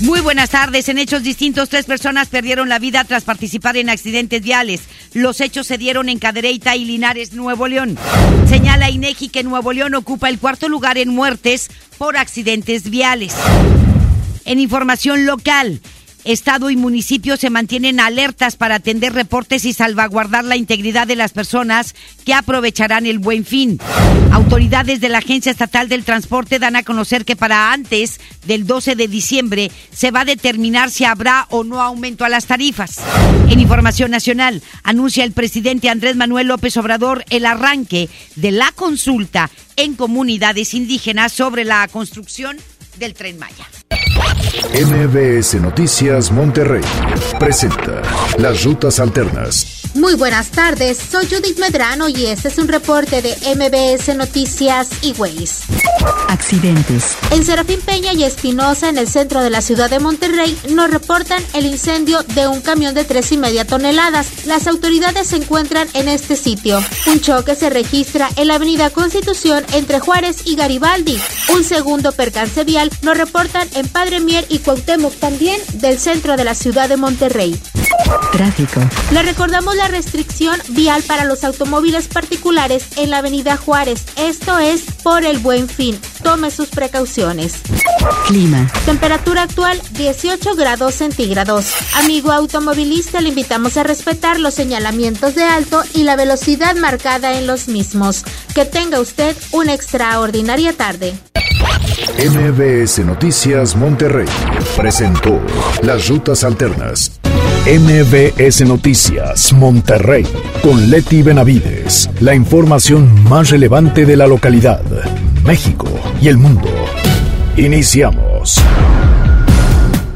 Muy buenas tardes. En hechos distintos, tres personas perdieron la vida tras participar en accidentes viales. Los hechos se dieron en Cadereyta y Linares, Nuevo León. Señala INEGI que Nuevo León ocupa el cuarto lugar en muertes por accidentes viales. En información local, Estado y municipio se mantienen alertas para atender reportes y salvaguardar la integridad de las personas que aprovecharán el buen fin. Autoridades de la Agencia Estatal del Transporte dan a conocer que para antes del 12 de diciembre se va a determinar si habrá o no aumento a las tarifas. En información nacional, anuncia el presidente Andrés Manuel López Obrador el arranque de la consulta en comunidades indígenas sobre la construcción del tren Maya. MBS Noticias Monterrey presenta Las Rutas Alternas. Muy buenas tardes, soy Judith Medrano y este es un reporte de MBS Noticias y Ways. Accidentes. En Serafín Peña y Espinosa, en el centro de la ciudad de Monterrey, nos reportan el incendio de un camión de tres y media toneladas. Las autoridades se encuentran en este sitio. Un choque se registra en la avenida Constitución entre Juárez y Garibaldi. Un segundo percance vial nos reportan en Padre Mier y Cuauhtémoc, también del centro de la ciudad de Monterrey. Tráfico. Le recordamos la restricción vial para los automóviles particulares en la avenida Juárez. Esto es por el buen fin. Tome sus precauciones. Clima. Temperatura actual 18 grados centígrados. Amigo automovilista, le invitamos a respetar los señalamientos de alto y la velocidad marcada en los mismos. Que tenga usted una extraordinaria tarde. MBS Noticias Monterrey presentó Las Rutas Alternas. MBS Noticias Monterrey con Leti Benavides. La información más relevante de la localidad, México y el mundo. Iniciamos.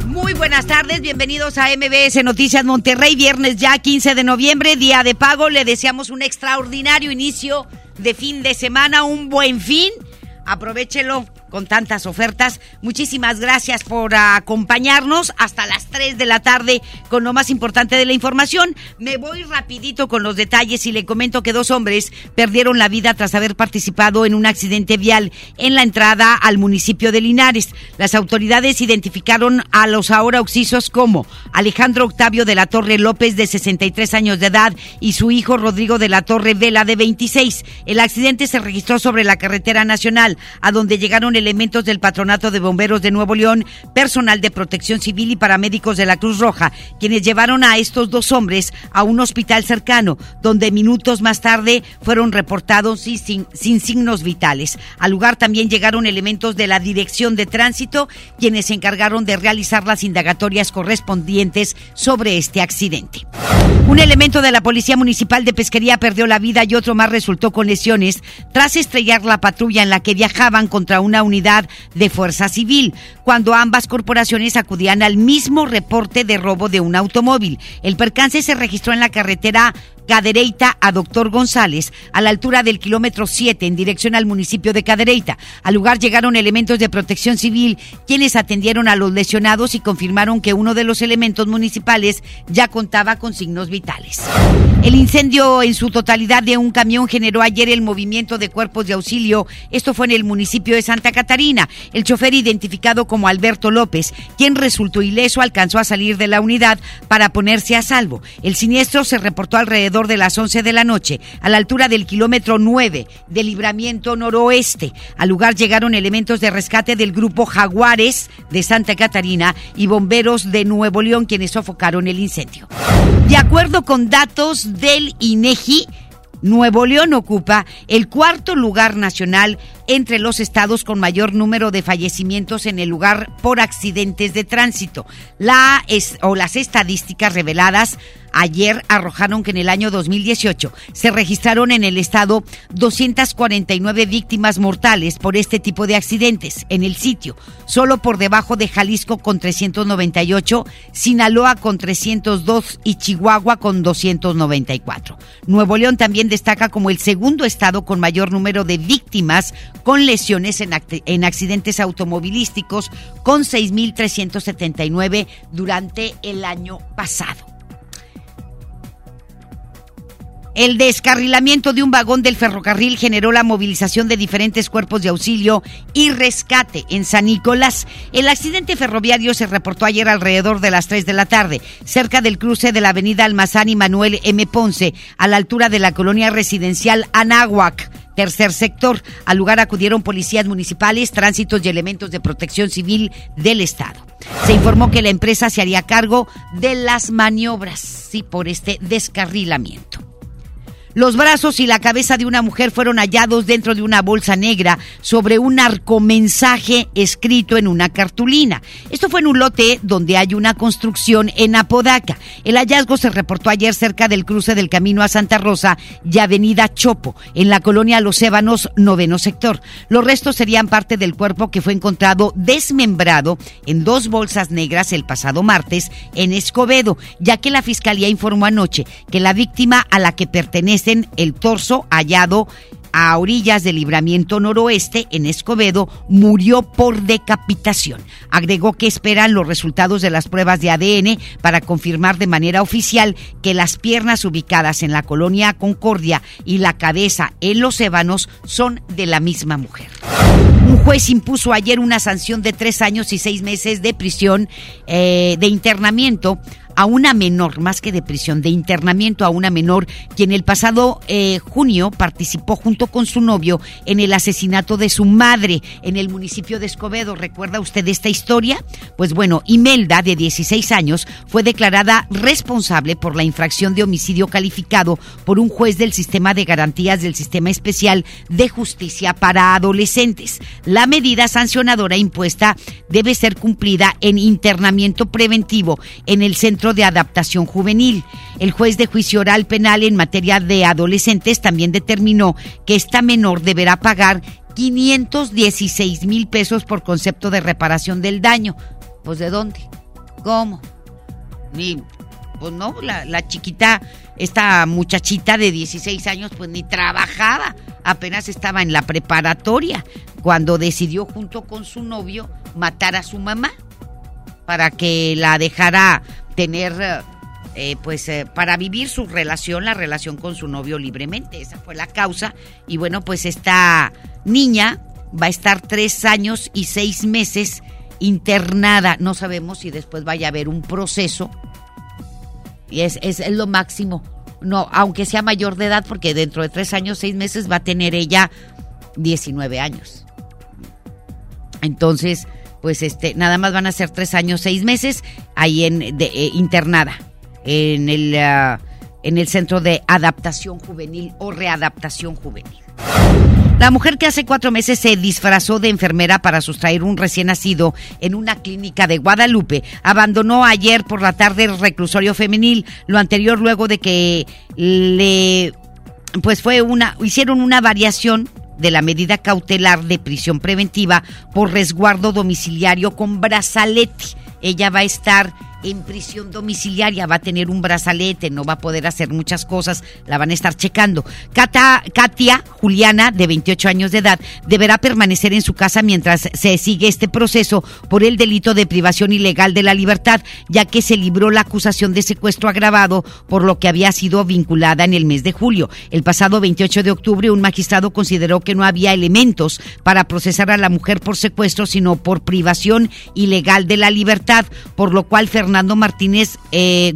Muy buenas tardes, bienvenidos a MBS Noticias Monterrey, viernes ya 15 de noviembre, día de pago. Le deseamos un extraordinario inicio de fin de semana, un buen fin. Aprovechelo con tantas ofertas. Muchísimas gracias por acompañarnos hasta las 3 de la tarde con lo más importante de la información. Me voy rapidito con los detalles y le comento que dos hombres perdieron la vida tras haber participado en un accidente vial en la entrada al municipio de Linares. Las autoridades identificaron a los ahora oxisos como Alejandro Octavio de la Torre López de 63 años de edad y su hijo Rodrigo de la Torre Vela de 26. El accidente se registró sobre la carretera nacional a donde llegaron elementos del Patronato de Bomberos de Nuevo León, personal de protección civil y paramédicos de la Cruz Roja, quienes llevaron a estos dos hombres a un hospital cercano, donde minutos más tarde fueron reportados sin, sin signos vitales. Al lugar también llegaron elementos de la Dirección de Tránsito, quienes se encargaron de realizar las indagatorias correspondientes sobre este accidente. Un elemento de la Policía Municipal de Pesquería perdió la vida y otro más resultó con lesiones tras estrellar la patrulla en la que viajaban contra una unidad de fuerza civil, cuando ambas corporaciones acudían al mismo reporte de robo de un automóvil. El percance se registró en la carretera Cadereyta a Doctor González, a la altura del kilómetro 7, en dirección al municipio de Cadereyta. Al lugar llegaron elementos de protección civil, quienes atendieron a los lesionados y confirmaron que uno de los elementos municipales ya contaba con signos vitales. El incendio en su totalidad de un camión generó ayer el movimiento de cuerpos de auxilio. Esto fue en el municipio de Santa Catarina. El chofer identificado como Alberto López, quien resultó ileso, alcanzó a salir de la unidad para ponerse a salvo. El siniestro se reportó alrededor de las 11 de la noche, a la altura del kilómetro 9 del libramiento noroeste. Al lugar llegaron elementos de rescate del grupo Jaguares de Santa Catarina y bomberos de Nuevo León quienes sofocaron el incendio. De acuerdo con datos del INEGI, Nuevo León ocupa el cuarto lugar nacional entre los estados con mayor número de fallecimientos en el lugar por accidentes de tránsito. O las estadísticas reveladas ayer arrojaron que en el año 2018 se registraron en el estado 249 víctimas mortales por este tipo de accidentes en el sitio, solo por debajo de Jalisco con 398, Sinaloa con 302 y Chihuahua con 294. Nuevo León también destaca como el segundo estado con mayor número de víctimas con lesiones en, en accidentes automovilísticos con 6.379 durante el año pasado. El descarrilamiento de un vagón del ferrocarril generó la movilización de diferentes cuerpos de auxilio y rescate en San Nicolás. El accidente ferroviario se reportó ayer alrededor de las 3 de la tarde, cerca del cruce de la avenida Almazán y Manuel M. Ponce, a la altura de la colonia residencial Anáhuac tercer sector. Al lugar acudieron policías municipales, tránsitos y elementos de protección civil del Estado. Se informó que la empresa se haría cargo de las maniobras, sí, por este descarrilamiento. Los brazos y la cabeza de una mujer fueron hallados dentro de una bolsa negra sobre un narcomensaje escrito en una cartulina. Esto fue en un lote donde hay una construcción en Apodaca. El hallazgo se reportó ayer cerca del cruce del camino a Santa Rosa y Avenida Chopo, en la colonia Los Ébanos, noveno sector. Los restos serían parte del cuerpo que fue encontrado desmembrado en dos bolsas negras el pasado martes en Escobedo, ya que la fiscalía informó anoche que la víctima a la que pertenece el torso hallado a orillas del libramiento noroeste en Escobedo murió por decapitación. Agregó que esperan los resultados de las pruebas de ADN para confirmar de manera oficial que las piernas ubicadas en la colonia Concordia y la cabeza en los ébanos son de la misma mujer. Un juez impuso ayer una sanción de tres años y seis meses de prisión eh, de internamiento a una menor, más que de prisión, de internamiento a una menor, quien el pasado eh, junio participó junto con su novio en el asesinato de su madre en el municipio de Escobedo. ¿Recuerda usted esta historia? Pues bueno, Imelda, de 16 años, fue declarada responsable por la infracción de homicidio calificado por un juez del sistema de garantías del Sistema Especial de Justicia para Adolescentes. La medida sancionadora impuesta debe ser cumplida en internamiento preventivo en el centro de Adaptación Juvenil. El juez de juicio oral penal en materia de adolescentes también determinó que esta menor deberá pagar 516 mil pesos por concepto de reparación del daño. Pues ¿de dónde? ¿Cómo? Ni, pues no, la, la chiquita, esta muchachita de 16 años, pues ni trabajaba, apenas estaba en la preparatoria cuando decidió junto con su novio matar a su mamá para que la dejara tener, eh, pues, eh, para vivir su relación, la relación con su novio libremente. Esa fue la causa. Y bueno, pues esta niña va a estar tres años y seis meses internada. No sabemos si después vaya a haber un proceso. Y es, es, es lo máximo. No, aunque sea mayor de edad, porque dentro de tres años, seis meses va a tener ella 19 años. Entonces, pues este, nada más van a ser tres años, seis meses ahí en eh, internada en el, ah, en el centro de adaptación juvenil o readaptación juvenil. La mujer que hace cuatro meses se disfrazó de enfermera para sustraer un recién nacido en una clínica de Guadalupe abandonó ayer por la tarde el reclusorio femenil. Lo anterior luego de que le pues fue una hicieron una variación de la medida cautelar de prisión preventiva por resguardo domiciliario con brazalete. Ella va a estar en prisión domiciliaria, va a tener un brazalete, no va a poder hacer muchas cosas, la van a estar checando. Katia Juliana, de 28 años de edad, deberá permanecer en su casa mientras se sigue este proceso por el delito de privación ilegal de la libertad, ya que se libró la acusación de secuestro agravado por lo que había sido vinculada en el mes de julio. El pasado 28 de octubre, un magistrado consideró que no había elementos para procesar a la mujer por secuestro, sino por privación ilegal de la libertad, por lo cual Fernando Fernando Martínez eh,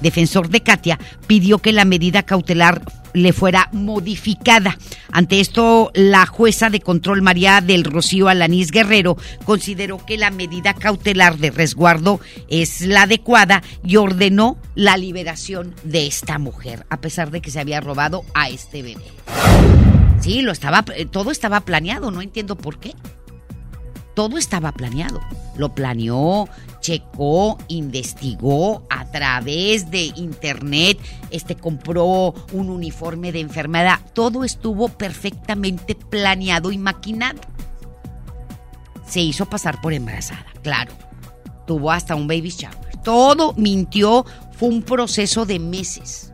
defensor de Katia, pidió que la medida cautelar le fuera modificada. Ante esto, la jueza de control María del Rocío Alanís Guerrero consideró que la medida cautelar de resguardo es la adecuada y ordenó la liberación de esta mujer, a pesar de que se había robado a este bebé. Sí, lo estaba, eh, todo estaba planeado, no entiendo por qué. Todo estaba planeado. Lo planeó, checó, investigó a través de internet, este compró un uniforme de enfermedad. Todo estuvo perfectamente planeado y maquinado. Se hizo pasar por embarazada, claro. Tuvo hasta un baby shower. Todo mintió, fue un proceso de meses.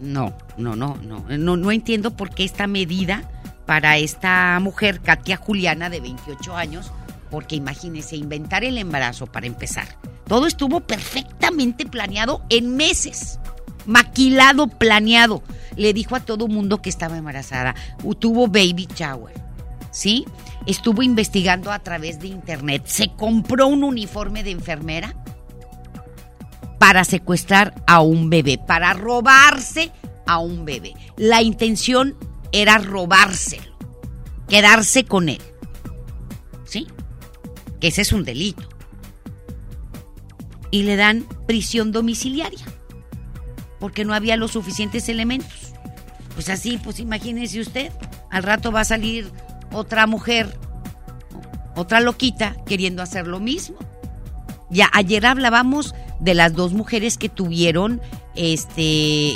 No, no, no, no, no, no entiendo por qué esta medida para esta mujer, Katia Juliana, de 28 años, porque imagínese, inventar el embarazo para empezar. Todo estuvo perfectamente planeado en meses. Maquilado, planeado. Le dijo a todo mundo que estaba embarazada. Tuvo baby shower. ¿Sí? Estuvo investigando a través de internet. Se compró un uniforme de enfermera para secuestrar a un bebé, para robarse a un bebé. La intención era robárselo, quedarse con él. ¿Sí? Que ese es un delito. Y le dan prisión domiciliaria, porque no había los suficientes elementos. Pues así, pues imagínese usted, al rato va a salir otra mujer, otra loquita, queriendo hacer lo mismo. Ya ayer hablábamos de las dos mujeres que tuvieron, este,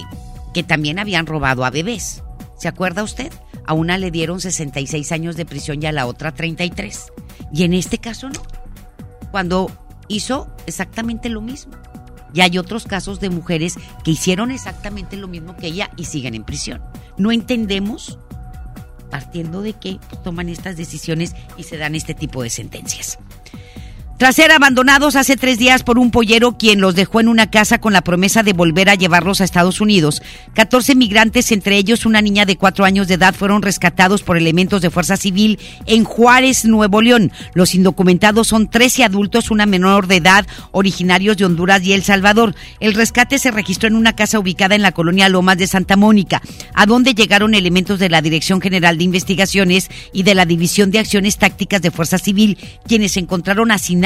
que también habían robado a bebés. ¿Se acuerda usted? A una le dieron 66 años de prisión y a la otra 33. Y en este caso no. Cuando hizo exactamente lo mismo. Y hay otros casos de mujeres que hicieron exactamente lo mismo que ella y siguen en prisión. No entendemos partiendo de qué toman estas decisiones y se dan este tipo de sentencias. Tras ser abandonados hace tres días por un pollero quien los dejó en una casa con la promesa de volver a llevarlos a Estados Unidos, 14 migrantes, entre ellos una niña de cuatro años de edad, fueron rescatados por elementos de fuerza civil en Juárez, Nuevo León. Los indocumentados son 13 adultos, una menor de edad, originarios de Honduras y El Salvador. El rescate se registró en una casa ubicada en la colonia Lomas de Santa Mónica, a donde llegaron elementos de la Dirección General de Investigaciones y de la División de Acciones Tácticas de Fuerza Civil, quienes encontraron asignados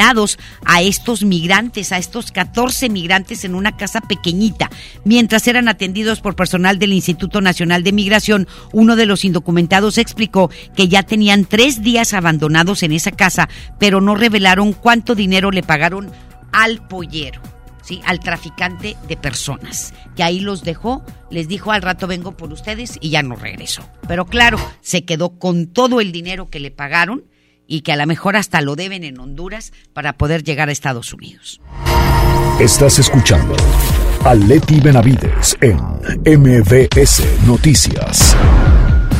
a estos migrantes, a estos 14 migrantes en una casa pequeñita. Mientras eran atendidos por personal del Instituto Nacional de Migración, uno de los indocumentados explicó que ya tenían tres días abandonados en esa casa, pero no revelaron cuánto dinero le pagaron al pollero. ¿Sí? al traficante de personas, que ahí los dejó, les dijo al rato vengo por ustedes y ya no regresó. Pero claro, se quedó con todo el dinero que le pagaron y que a lo mejor hasta lo deben en Honduras para poder llegar a Estados Unidos. Estás escuchando a Leti Benavides en MBS Noticias.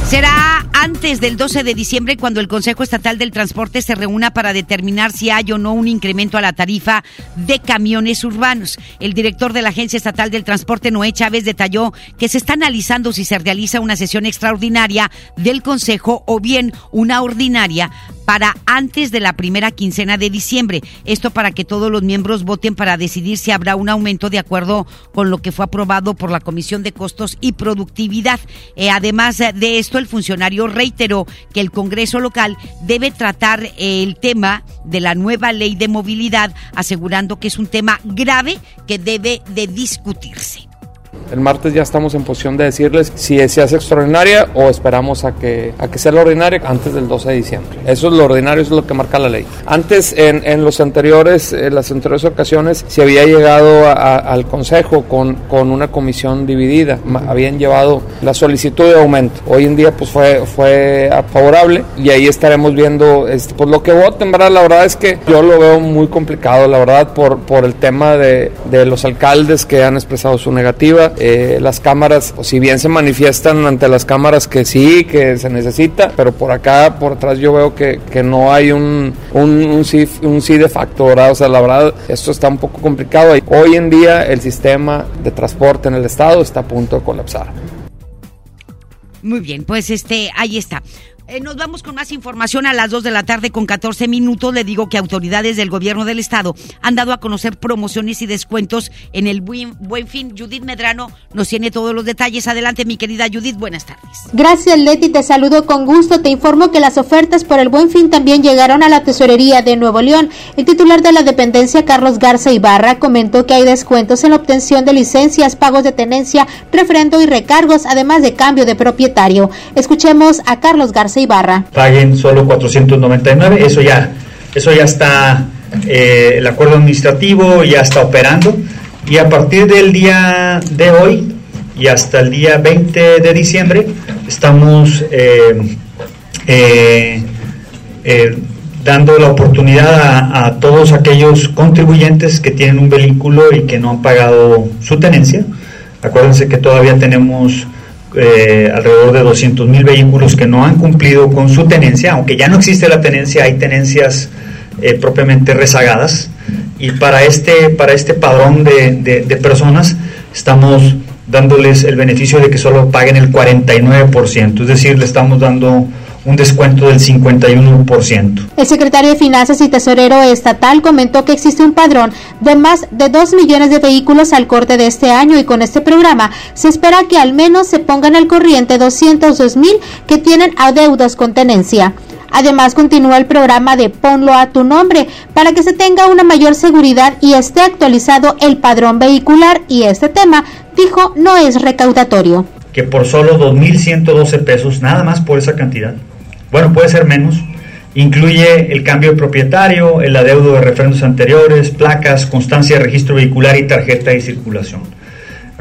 Será antes del 12 de diciembre cuando el Consejo Estatal del Transporte se reúna para determinar si hay o no un incremento a la tarifa de camiones urbanos. El director de la Agencia Estatal del Transporte, Noé Chávez, detalló que se está analizando si se realiza una sesión extraordinaria del Consejo o bien una ordinaria para antes de la primera quincena de diciembre. Esto para que todos los miembros voten para decidir si habrá un aumento de acuerdo con lo que fue aprobado por la Comisión de Costos y Productividad. Eh, además de esto, el funcionario reiteró que el Congreso local debe tratar el tema de la nueva ley de movilidad, asegurando que es un tema grave que debe de discutirse. El martes ya estamos en posición de decirles si se hace extraordinaria o esperamos a que, a que sea la ordinaria antes del 12 de diciembre. Eso es lo ordinario, eso es lo que marca la ley. Antes, en, en los anteriores, en las anteriores ocasiones, se había llegado al Consejo con, con una comisión dividida. Habían llevado la solicitud de aumento. Hoy en día, pues fue, fue favorable y ahí estaremos viendo este, pues, lo que voten, ¿verdad? La verdad es que yo lo veo muy complicado, la verdad, por, por el tema de, de los alcaldes que han expresado su negativa eh, las cámaras, si bien se manifiestan ante las cámaras que sí, que se necesita, pero por acá, por atrás yo veo que, que no hay un, un, un, sí, un sí de facto, ¿verdad? O sea, la verdad, esto está un poco complicado. Hoy en día el sistema de transporte en el estado está a punto de colapsar. Muy bien, pues este, ahí está. Eh, nos vamos con más información a las 2 de la tarde con 14 minutos. Le digo que autoridades del gobierno del estado han dado a conocer promociones y descuentos en el buen, fin. Judith Medrano nos tiene todos los detalles. Adelante, mi querida Judith, buenas tardes. Gracias, Leti. Te saludo con gusto. Te informo que las ofertas por el buen fin también llegaron a la tesorería de Nuevo León. El titular de la dependencia, Carlos Garza Ibarra, comentó que hay descuentos en la obtención de licencias, pagos de tenencia, refrendo y recargos, además de cambio de propietario. Escuchemos a Carlos Garza Ibarra. Paguen solo 499, eso ya, eso ya está, eh, el acuerdo administrativo ya está operando y a partir del día de hoy y hasta el día 20 de diciembre estamos eh, eh, dando la oportunidad a, todos aquellos contribuyentes que tienen un vehículo y que no han pagado su tenencia. Acuérdense que todavía tenemos eh, alrededor de 200 mil vehículos que no han cumplido con su tenencia, aunque ya no existe la tenencia, hay tenencias eh, propiamente rezagadas. Y para este, para este padrón de, de, personas estamos dándoles el beneficio de que solo paguen el 49%, es decir, le estamos dando un descuento del 51%. El secretario de Finanzas y Tesorero Estatal comentó que existe un padrón de más de 2 millones de vehículos al corte de este año y con este programa se espera que al menos se pongan al corriente 202 mil que tienen adeudos con tenencia. Además, continúa el programa de Ponlo a tu nombre para que se tenga una mayor seguridad y esté actualizado el padrón vehicular y este tema, dijo, no es recaudatorio. Que por solo 2.112 pesos, nada más por esa cantidad, bueno, puede ser menos, incluye el cambio de propietario, el adeudo de refrendos anteriores, placas, constancia de registro vehicular y tarjeta de circulación.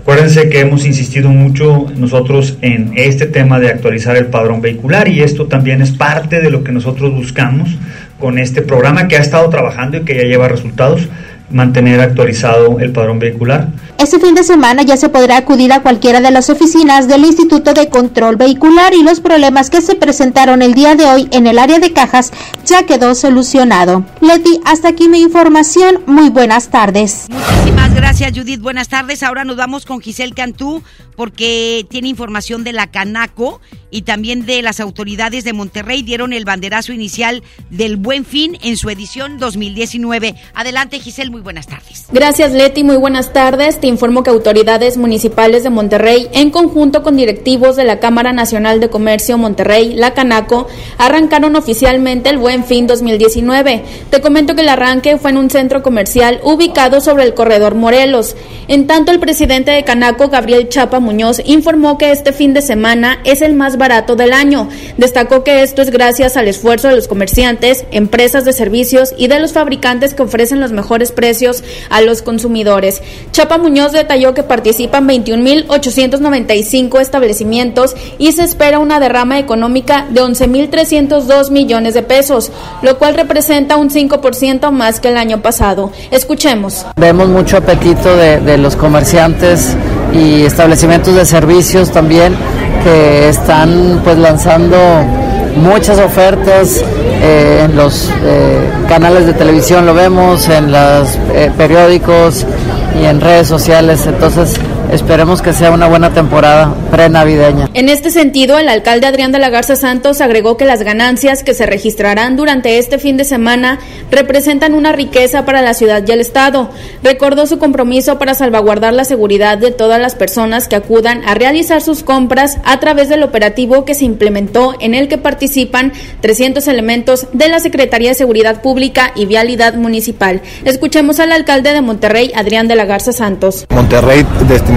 Acuérdense que hemos insistido mucho nosotros en este tema de actualizar el padrón vehicular y esto también es parte de lo que nosotros buscamos con este programa que ha estado trabajando y que ya lleva resultados mantener actualizado el padrón vehicular. Este fin de semana ya se podrá acudir a cualquiera de las oficinas del Instituto de Control Vehicular y los problemas que se presentaron el día de hoy en el área de cajas ya quedó solucionado. Leti, hasta aquí mi información. Muy buenas tardes. Muchísimas gracias, Judith. Buenas tardes. Ahora nos vamos con Giselle Cantú porque tiene información de la Canaco y también de las autoridades de Monterrey. Dieron el banderazo inicial del Buen Fin en su edición 2019. Adelante, Giselle. Muy buenas tardes. Gracias, Leti. Muy buenas tardes. Te informo que autoridades municipales de Monterrey, en conjunto con directivos de la Cámara Nacional de Comercio Monterrey, la Canaco, arrancaron oficialmente el Buen Fin 2019. Te comento que el arranque fue en un centro comercial ubicado sobre el corredor Morelos. En tanto, el presidente de Canaco, Gabriel Chapa Muñoz, informó que este fin de semana es el más barato del año. Destacó que esto es gracias al esfuerzo de los comerciantes, empresas de servicios y de los fabricantes que ofrecen los mejores precios a los consumidores. Chapa Muñoz detalló que participan 21.895 establecimientos y se espera una derrama económica de 11.302 millones de pesos, lo cual representa un 5% más que el año pasado. Escuchemos. Vemos mucho apetito de, los comerciantes y establecimientos de servicios también que están pues lanzando muchas ofertas eh, en los eh, canales de televisión lo vemos en los eh, periódicos y en redes sociales entonces esperemos que sea una buena temporada prenavideña. En este sentido, el alcalde Adrián de la Garza Santos agregó que las ganancias que se registrarán durante este fin de semana representan una riqueza para la ciudad y el Estado. Recordó su compromiso para salvaguardar la seguridad de todas las personas que acudan a realizar sus compras a través del operativo que se implementó en el que participan 300 elementos de la Secretaría de Seguridad Pública y Vialidad Municipal. Escuchemos al alcalde de Monterrey, Adrián de la Garza Santos. Monterrey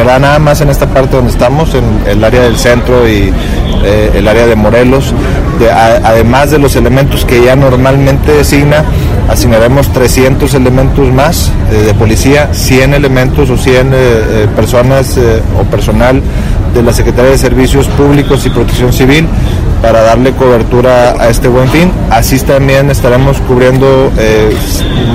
destinará nada más en esta parte donde estamos, en el área del centro y eh, el área de Morelos. Además de los elementos que ya normalmente designa, asignaremos 300 elementos más eh, de policía, 100 elementos o 100 eh, personas o personal de la Secretaría de Servicios Públicos y Protección Civil para darle cobertura a este buen fin. Así también estaremos cubriendo eh,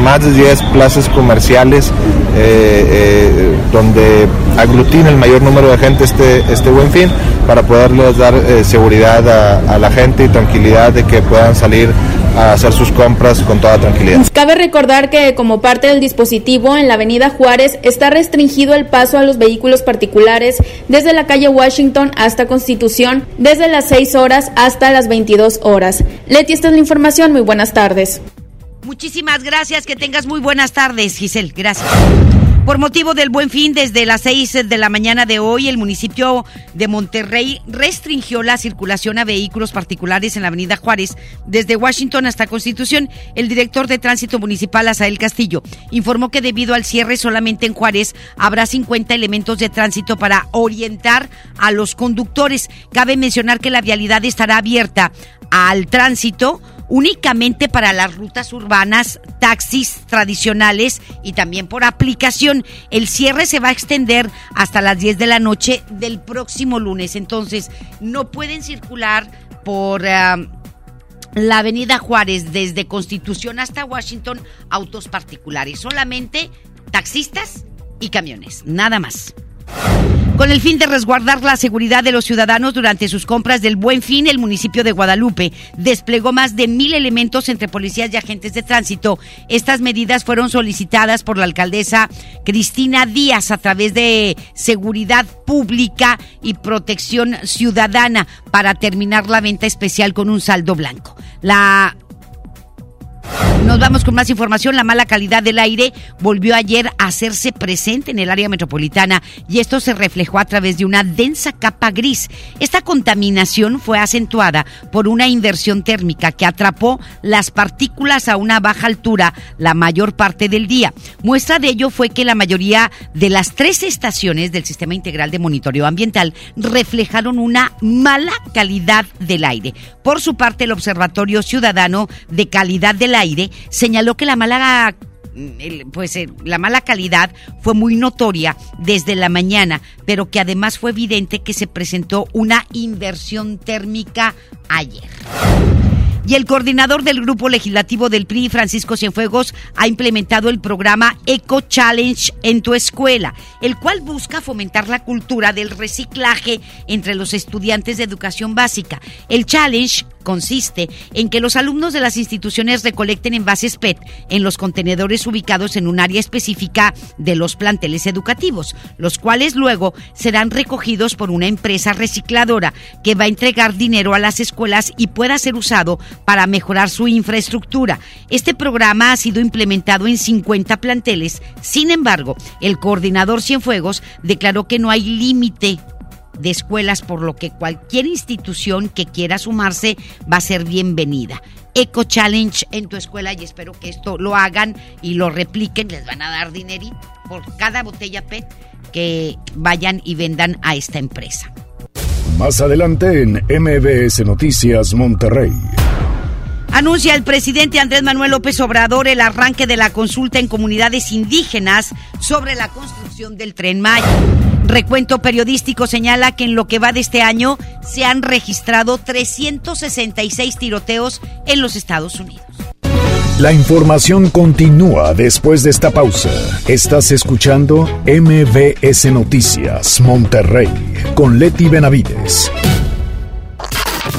más de 10 plazas comerciales eh, eh, donde aglutina el mayor número de gente este, este buen fin para poderles dar seguridad a, a, la gente y tranquilidad de que puedan salir a hacer sus compras con toda tranquilidad. Cabe recordar que como parte del dispositivo en la avenida Juárez está restringido el paso a los vehículos particulares desde la calle Washington hasta Constitución desde las 6 horas hasta las 22 horas. Leti, esta es la información. Muy buenas tardes. Muchísimas gracias. Que tengas muy buenas tardes, Giselle. Gracias. Por motivo del buen fin, desde las 6 de la mañana de hoy, el municipio de Monterrey restringió la circulación a vehículos particulares en la avenida Juárez, desde Washington hasta Constitución. El director de tránsito municipal, Asael Castillo, informó que debido al cierre solamente en Juárez habrá 50 elementos de tránsito para orientar a los conductores. Cabe mencionar que la vialidad estará abierta al tránsito únicamente para las rutas urbanas, taxis tradicionales y también por aplicación. El cierre se va a extender hasta las 10 de la noche del próximo lunes. Entonces, no pueden circular por... Uh, la avenida Juárez desde Constitución hasta Washington autos particulares, solamente taxistas y camiones, nada más. Con el fin de resguardar la seguridad de los ciudadanos durante sus compras del Buen Fin, el municipio de Guadalupe desplegó más de mil elementos entre policías y agentes de tránsito. Estas medidas fueron solicitadas por la alcaldesa Cristina Díaz a través de Seguridad Pública y Protección Ciudadana para terminar la venta especial con un saldo blanco. La nos vamos con más información. La mala calidad del aire volvió ayer a hacerse presente en el área metropolitana y esto se reflejó a través de una densa capa gris. Esta contaminación fue acentuada por una inversión térmica que atrapó las partículas a una baja altura la mayor parte del día. Muestra de ello fue que la mayoría de las tres estaciones del Sistema Integral de Monitoreo Ambiental reflejaron una mala calidad del aire. Por su parte, el Observatorio Ciudadano de Calidad del Aire señaló que la mala pues la mala calidad fue muy notoria desde la mañana, pero que además fue evidente que se presentó una inversión térmica ayer. Y el coordinador del grupo legislativo del PRI, Francisco Cienfuegos, ha implementado el programa Eco Challenge en tu escuela, el cual busca fomentar la cultura del reciclaje entre los estudiantes de educación básica. El challenge consiste en que los alumnos de las instituciones recolecten envases PET en los contenedores ubicados en un área específica de los planteles educativos, los cuales luego serán recogidos por una empresa recicladora que va a entregar dinero a las escuelas y pueda ser usado para mejorar su infraestructura. Este programa ha sido implementado en 50 planteles. Sin embargo, el coordinador Cienfuegos declaró que no hay límite de escuelas, por lo que cualquier institución que quiera sumarse va a ser bienvenida. Eco Challenge en tu escuela y espero que esto lo hagan y lo repliquen. Les van a dar dinerito por cada botella PET que vayan y vendan a esta empresa. Más adelante en MBS Noticias Monterrey. Anuncia el presidente Andrés Manuel López Obrador el arranque de la consulta en comunidades indígenas sobre la construcción del tren Maya. Recuento periodístico señala que en lo que va de este año se han registrado 366 tiroteos en los Estados Unidos. La información continúa después de esta pausa. Estás escuchando MBS Noticias Monterrey con Leti Benavides.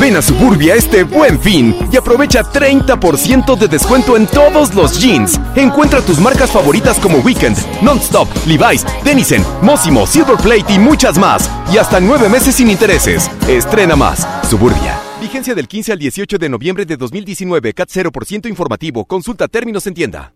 Ven a Suburbia este buen fin y aprovecha 30% de descuento en todos los jeans. Encuentra tus marcas favoritas como Weekend, Nonstop, Levi's, Denizen, Mosimo, Silverplate y muchas más. Y hasta nueve meses sin intereses. Estrena más. Suburbia. Vigencia del 15 al 18 de noviembre de 2019. CAT 0% informativo. Consulta términos en tienda.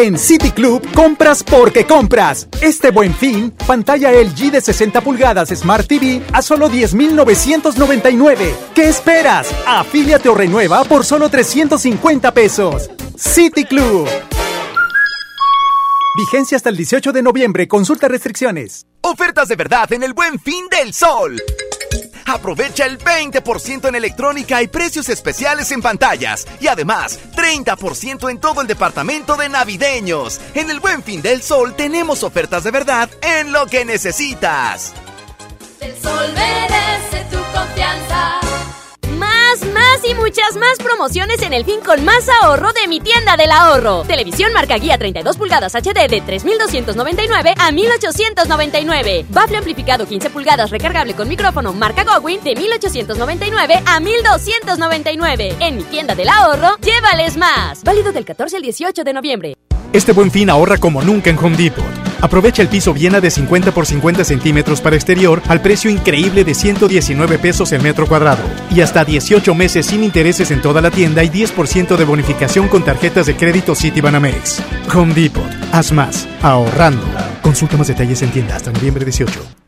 En City Club compras porque compras. Este buen fin, pantalla LG de 60 pulgadas Smart TV a solo 10,999. ¿Qué esperas? Afíliate o renueva por solo 350 pesos. City Club. Vigencia hasta el 18 de noviembre. Consulta restricciones. Ofertas de verdad en el buen fin del sol. Aprovecha el 20% en electrónica y precios especiales en pantallas. Y además, 30% en todo el departamento de navideños. En el buen fin del sol tenemos ofertas de verdad en lo que necesitas. El sol merece tu confianza. Y muchas más promociones en el fin con más ahorro de mi tienda del ahorro. Televisión marca guía 32 pulgadas HD de 3.299 a 1.899. Bafle amplificado 15 pulgadas recargable con micrófono marca Gowin de 1.899 a 1.299. En mi tienda del ahorro, llévales más. Válido del 14 al 18 de noviembre. Este buen fin ahorra como nunca en Home Depot. Aprovecha el piso Viena de 50 por 50 centímetros para exterior al precio increíble de 119 pesos el metro cuadrado. Y hasta 18 meses sin intereses en toda la tienda y 10% de bonificación con tarjetas de crédito Citibanamex. Home Depot. Haz más. Ahorrando. Consulta más detalles en tienda hasta noviembre 18.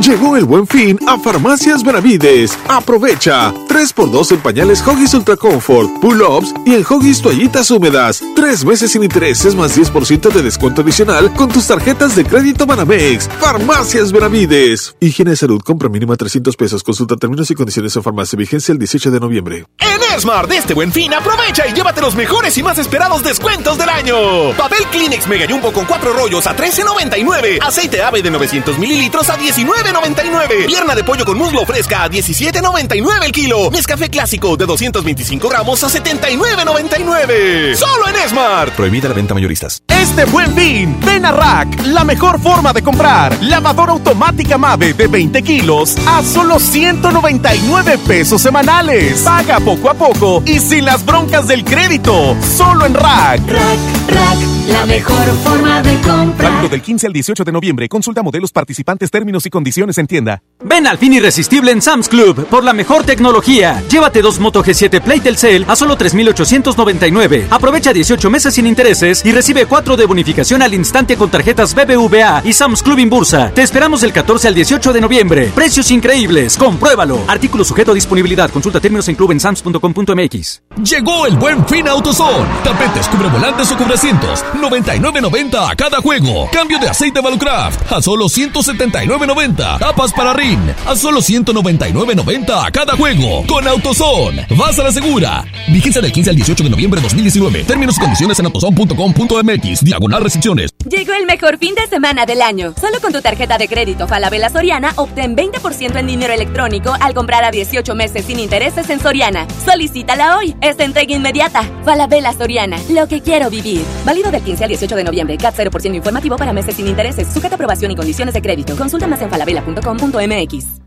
Llegó el buen fin a Farmacias Benavides. Aprovecha 3x2 en pañales Hoggies Ultra Comfort, Pull-Ups y en Hoggies toallitas húmedas. Tres meses sin intereses más 10% de descuento adicional con tus tarjetas de crédito Banamex. Farmacias Benavides. Higiene de salud, compra mínima 300 pesos. Consulta términos y condiciones en farmacia. Vigencia el 18 de noviembre. En Smart de este buen fin, aprovecha y llévate los mejores y más esperados descuentos del año. Papel Kleenex Mega Jumbo con cuatro rollos a 13.99. Aceite ave de 900 mililitros a 19.99. Pierna de pollo con muslo fresca a 17.99 el kilo. Nescafé clásico de 225 gramos a 79.99. Solo en Smart. Prohibida la venta mayoristas. Este buen fin, ven a Rack, la mejor forma de comprar. Lavadora automática Mave de 20 kilos a solo 199 pesos semanales. Paga poco a poco y sin las broncas del crédito. Solo en Rack. Rack, Rack, la mejor forma de comprar. Válido del 15 al 18 de noviembre. Consulta modelos participantes, términos y condiciones en tienda. Ven al fin irresistible en Sam's Club por la mejor tecnología. Llévate dos Moto G7 Play Telcel a solo 3,899. Aprovecha 18 meses sin intereses y recibe 4 de bonificación al instante con tarjetas BBVA y Sam's Club Inbursa. Te esperamos del 14 al 18 de noviembre. Precios increíbles. Compruébalo. Artículo sujeto a disponibilidad. Consulta términos en clubensams.com.mx. Llegó el buen fin a AutoZone. Tapetes, cubrevolantes o cubrecientos. 99.90 a cada juego. Cambio de aceite Valucraft a solo 179.90. Tapas para RIN a solo 199.90 a cada juego. Con AutoZone. Vas a la segura. Vigencia del 15 al 18 de noviembre de 2019. Términos y condiciones en autozone.com.mx. Diagonal restricciones. Llegó el mejor fin de semana del año. Solo con tu tarjeta de crédito Falabella Soriana obtén 20% en dinero electrónico al comprar a 18 meses sin intereses en Soriana. Solicítala hoy. Es de entrega inmediata. Falabella Soriana. Lo que quiero vivir. Válido del 15 al 18 de noviembre. CAT 0% informativo para meses sin intereses. Sujeta aprobación y condiciones de crédito. Consulta más en falabella.com.mx.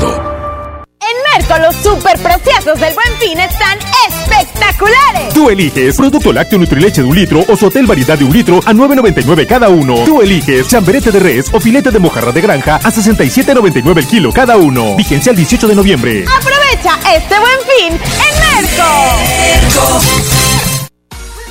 En Merco los super preciosos del Buen Fin están espectaculares. Tú eliges producto lácteo Nutrileche de un litro o Sotel variedad de un litro a 9.99 cada uno. Tú eliges chamberete de res o filete de mojarra de granja a 67.99 el kilo cada uno. Vigencia el 18 de noviembre. Aprovecha este Buen Fin en Merco.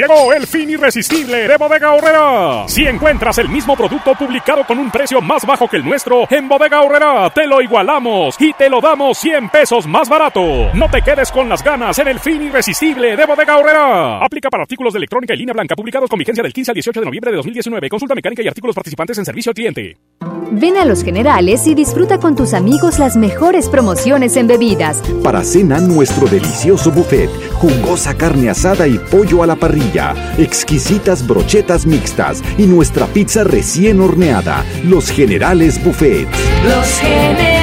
Llegó el fin irresistible de Bodega Horrera. Si encuentras el mismo producto publicado con un precio más bajo que el nuestro, en Bodega Horrera te lo igualamos y te lo damos 100 pesos más barato. No te quedes con las ganas en el fin irresistible de Bodega Horrera. Aplica para artículos de electrónica y línea blanca publicados con vigencia del 15 al 18 de noviembre de 2019. Consulta mecánica y artículos participantes en servicio al cliente. Ven a Los Generales y disfruta con tus amigos las mejores promociones en bebidas. Para cena, nuestro delicioso buffet, jugosa carne asada y pollo a la parrilla, exquisitas brochetas mixtas y nuestra pizza recién horneada. Los Generales Buffet. Los generales.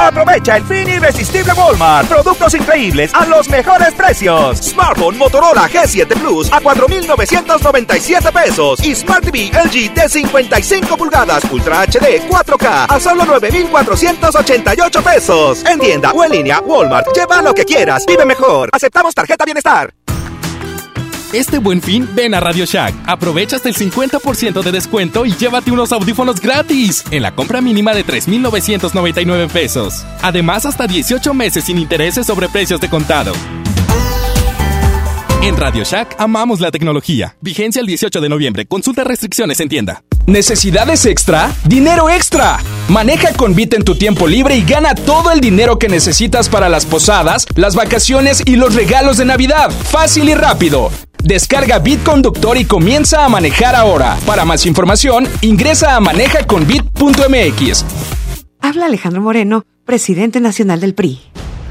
Aprovecha el fin irresistible Walmart. Productos increíbles a los mejores precios. Smartphone Motorola G7 Plus a 4,997 pesos. Y Smart TV LG de 55 pulgadas Ultra HD 4K a solo 9,488 pesos. En tienda o en línea, Walmart. Lleva lo que quieras. Vive mejor. Aceptamos tarjeta bienestar. Este buen fin, ven a Radio Shack. Aprovecha hasta el 50% de descuento y llévate unos audífonos gratis en la compra mínima de 3,999 pesos. Además, hasta 18 meses sin intereses sobre precios de contado. En Radio Shack amamos la tecnología. Vigencia el 18 de noviembre. Consulta restricciones en tienda. ¿Necesidades extra? ¡Dinero extra! Maneja con Bit en tu tiempo libre y gana todo el dinero que necesitas para las posadas, las vacaciones y los regalos de Navidad. Fácil y rápido. Descarga Bit Conductor y comienza a manejar ahora. Para más información, ingresa a manejaconbit.mx. Habla Alejandro Moreno, presidente nacional del PRI.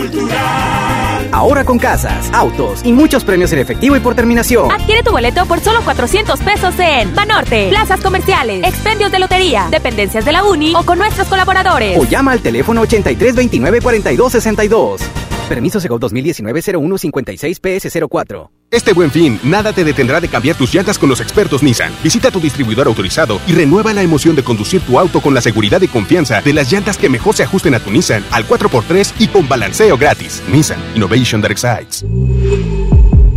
cultural. Ahora con casas, autos y muchos premios en efectivo y por terminación. Adquiere tu boleto por solo 400 pesos en Banorte, plazas comerciales, expendios de lotería, dependencias de la Uni o con nuestros colaboradores. O llama al teléfono 83 29 42 62. Permiso Segov 2019-0156-PS04. Este buen fin, nada te detendrá de cambiar tus llantas con los expertos Nissan. Visita tu distribuidor autorizado y renueva la emoción de conducir tu auto con la seguridad y confianza de las llantas que mejor se ajusten a tu Nissan al 4x3 y con balanceo gratis. Nissan Innovation That Excites.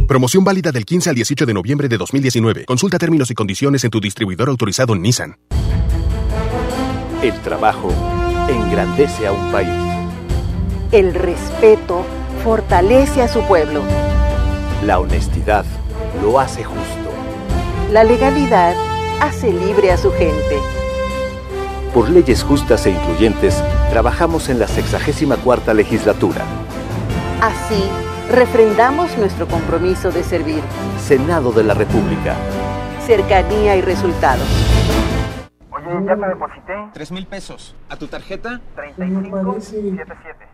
Promoción válida del 15 al 18 de noviembre de 2019. Consulta términos y condiciones en tu distribuidor autorizado Nissan. El trabajo engrandece a un país. El respeto fortalece a su pueblo. La honestidad lo hace justo. La legalidad hace libre a su gente. Por leyes justas e incluyentes, trabajamos en la 64 legislatura. Así, refrendamos nuestro compromiso de servir. Senado de la República. Cercanía y resultados. Oye, ya te deposité. Tres mil pesos. ¿A tu tarjeta? 3577.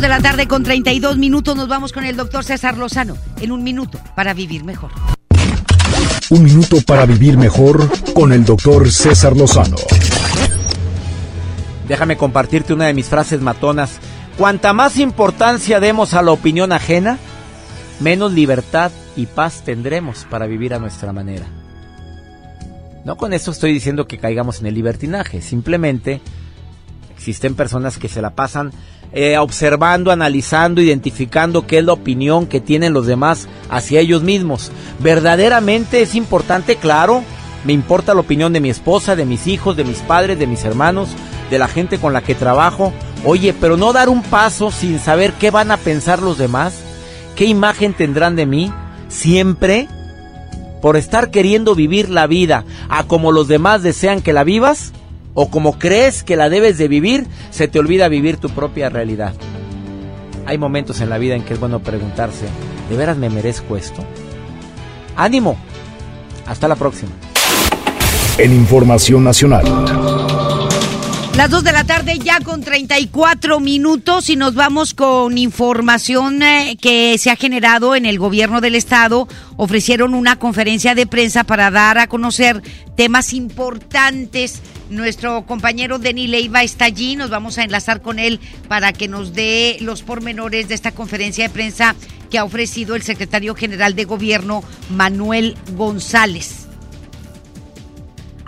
Las 2 de la tarde con 32 minutos nos vamos con el doctor César Lozano en un minuto para vivir mejor. Un minuto para vivir mejor con el doctor César Lozano. Déjame compartirte una de mis frases matonas. Cuanta más importancia demos a la opinión ajena, menos libertad y paz tendremos para vivir a nuestra manera. No con esto estoy diciendo que caigamos en el libertinaje, simplemente existen personas que se la pasan eh, observando, analizando, identificando qué es la opinión que tienen los demás hacia ellos mismos. Verdaderamente es importante, claro, me importa la opinión de mi esposa, de mis hijos, de mis padres, de mis hermanos, de la gente con la que trabajo. Oye, pero no dar un paso sin saber qué van a pensar los demás, qué imagen tendrán de mí, siempre por estar queriendo vivir la vida a como los demás desean que la vivas o como crees que la debes de vivir, se te olvida vivir tu propia realidad. Hay momentos en la vida en que es bueno preguntarse, ¿de veras me merezco esto? Ánimo. Hasta la próxima. en Información Nacional. Las 2 de la tarde ya con 34 minutos y nos vamos con información eh, que se ha generado en el gobierno del estado. Ofrecieron una conferencia de prensa para dar a conocer temas importantes. Nuestro compañero Denis Leiva está allí, nos vamos a enlazar con él para que nos dé los pormenores de esta conferencia de prensa que ha ofrecido el secretario general de gobierno Manuel González.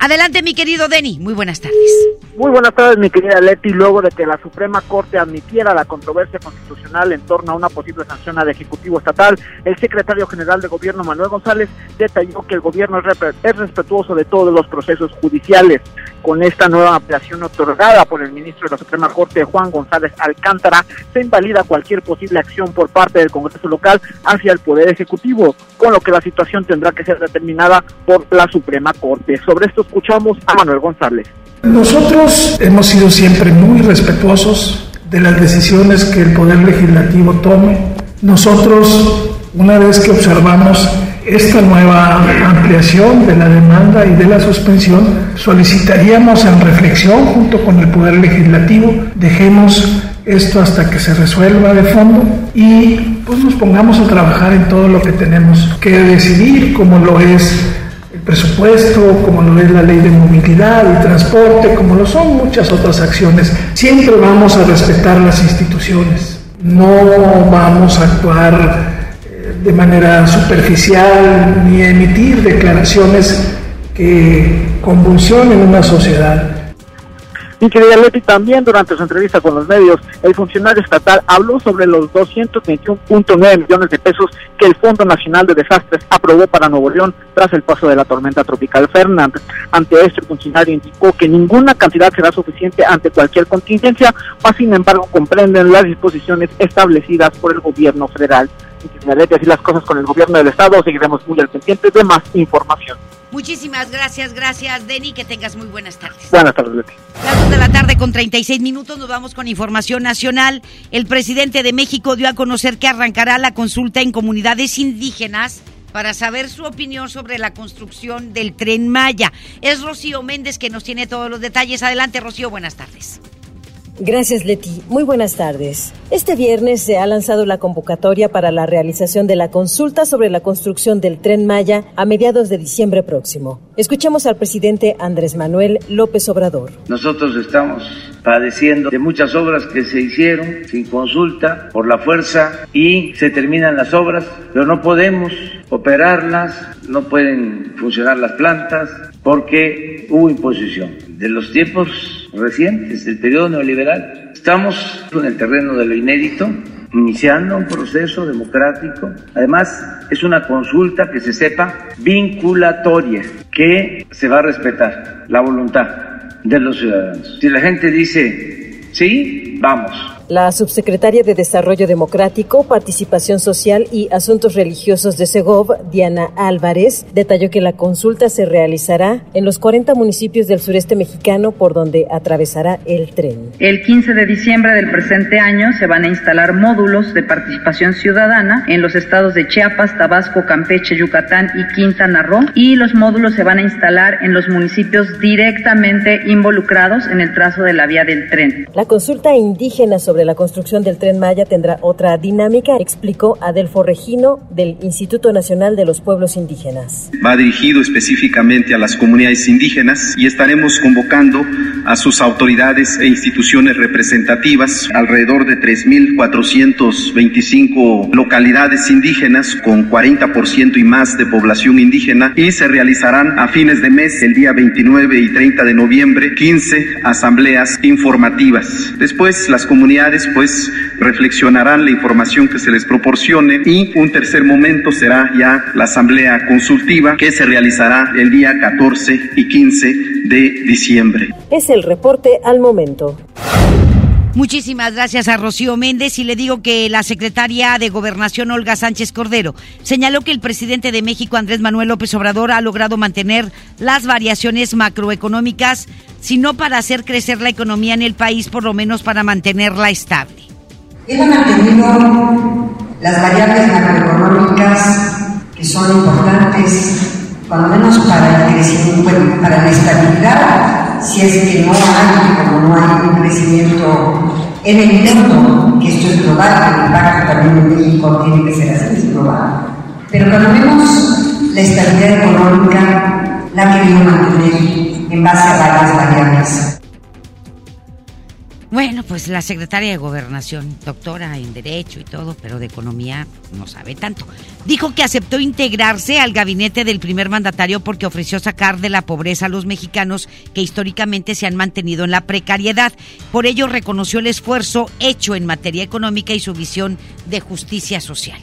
Adelante, mi querido Denny. Muy buenas tardes. Muy buenas tardes, mi querida Leti. Luego de que la Suprema Corte admitiera la controversia constitucional en torno a una posible sanción al Ejecutivo Estatal, el secretario general de Gobierno, Manuel González, detalló que el gobierno es respetuoso de todos los procesos judiciales. Con esta nueva ampliación otorgada por el ministro de la Suprema Corte, Juan González Alcántara, se invalida cualquier posible acción por parte del Congreso local hacia el Poder Ejecutivo, con lo que la situación tendrá que ser determinada por la Suprema Corte. Sobre esto escuchamos a Manuel González. Nosotros hemos sido siempre muy respetuosos de las decisiones que el Poder Legislativo tome. Nosotros, una vez que observamos esta nueva ampliación de la demanda y de la suspensión, solicitaríamos en reflexión junto con el Poder Legislativo, dejemos esto hasta que se resuelva de fondo y pues nos pongamos a trabajar en todo lo que tenemos que decidir, como lo es presupuesto, como lo es la ley de movilidad y transporte, como lo son muchas otras acciones. Siempre vamos a respetar las instituciones, no vamos a actuar eh, de manera superficial ni emitir declaraciones que convulsionen una sociedad. Querida Leti, también durante su entrevista con los medios, el funcionario estatal habló sobre los 221.9 millones de pesos que el Fondo Nacional de Desastres aprobó para Nuevo León tras el paso de la tormenta tropical Fernand. Ante esto, el funcionario indicó que ninguna cantidad será suficiente ante cualquier contingencia, mas sin embargo comprenden las disposiciones establecidas por el gobierno federal. Mi Leti, así las cosas con el gobierno del estado, seguiremos muy al pendiente de más información. Muchísimas gracias, gracias, Denny. Que tengas muy buenas tardes. Buenas tardes, Leti. Las 2 de la tarde con 36 minutos nos vamos con información nacional. El presidente de México dio a conocer que arrancará la consulta en comunidades indígenas para saber su opinión sobre la construcción del tren Maya. Es Rocío Méndez que nos tiene todos los detalles. Adelante, Rocío, buenas tardes. Gracias, Leti. Muy buenas tardes. Este viernes se ha lanzado la convocatoria para la realización de la consulta sobre la construcción del tren Maya a mediados de diciembre próximo. Escuchemos al presidente Andrés Manuel López Obrador. Nosotros estamos padeciendo de muchas obras que se hicieron sin consulta por la fuerza y se terminan las obras, pero no podemos operarlas, no pueden funcionar las plantas porque hubo imposición. De los tiempos recientes, del periodo neoliberal, estamos en el terreno de lo inédito, iniciando un proceso democrático. Además, es una consulta que se sepa vinculatoria, que se va a respetar la voluntad de los ciudadanos. Si la gente dice, sí, vamos, la subsecretaria de Desarrollo Democrático, Participación Social y Asuntos Religiosos de Segov, Diana Álvarez, detalló que la consulta se realizará en los 40 municipios del sureste mexicano por donde atravesará el tren. El 15 de diciembre del presente año se van a instalar módulos de participación ciudadana en los estados de Chiapas, Tabasco, Campeche, Yucatán y Quintana Roo y los módulos se van a instalar en los municipios directamente involucrados en el trazo de la vía del tren. La consulta indígena sobre la construcción del tren Maya tendrá otra dinámica, explicó Adelfo Regino del Instituto Nacional de los Pueblos Indígenas. Va dirigido específicamente a las comunidades indígenas y estaremos convocando a sus autoridades e instituciones representativas, alrededor de 3.425 localidades indígenas con 40% y más de población indígena y se realizarán a fines de mes, el día 29 y 30 de noviembre, 15 asambleas informativas. Después las comunidades pues reflexionarán la información que se les proporcione y un tercer momento será ya la asamblea consultiva que se realizará el día 14 y 15 de diciembre. Es el reporte al momento. Muchísimas gracias a Rocío Méndez y le digo que la secretaria de Gobernación Olga Sánchez Cordero señaló que el presidente de México Andrés Manuel López Obrador ha logrado mantener las variaciones macroeconómicas, sino para hacer crecer la economía en el país, por lo menos para mantenerla estable. Ha mantenido las variables macroeconómicas que son importantes cuando menos para el crecimiento, para la estabilidad, si es que no hay, como no hay un crecimiento en el mundo, que esto es global, el impacto también en México tiene que ser así, es global. Pero cuando vemos la estabilidad económica, la querido mantener en base a varias variables. Bueno, pues la secretaria de Gobernación, doctora en Derecho y todo, pero de Economía no sabe tanto, dijo que aceptó integrarse al gabinete del primer mandatario porque ofreció sacar de la pobreza a los mexicanos que históricamente se han mantenido en la precariedad. Por ello reconoció el esfuerzo hecho en materia económica y su visión de justicia social.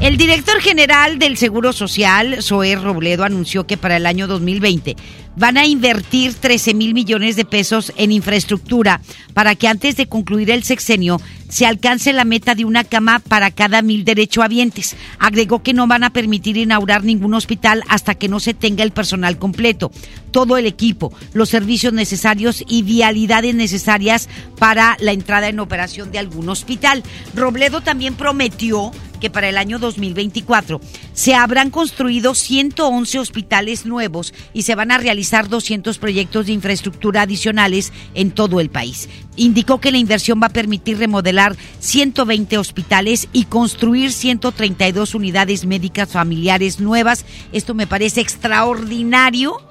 El director general del Seguro Social, Zoé Robledo, anunció que para el año 2020 van a invertir 13 mil millones de pesos en infraestructura para que antes de concluir el sexenio se alcance la meta de una cama para cada mil derechohabientes. Agregó que no van a permitir inaugurar ningún hospital hasta que no se tenga el personal completo, todo el equipo, los servicios necesarios y vialidades necesarias para la entrada en operación de algún hospital. Robledo también prometió que para el año 2024 se habrán construido 111 hospitales nuevos y se van a realizar 200 proyectos de infraestructura adicionales en todo el país. Indicó que la inversión va a permitir remodelar 120 hospitales y construir 132 unidades médicas familiares nuevas. Esto me parece extraordinario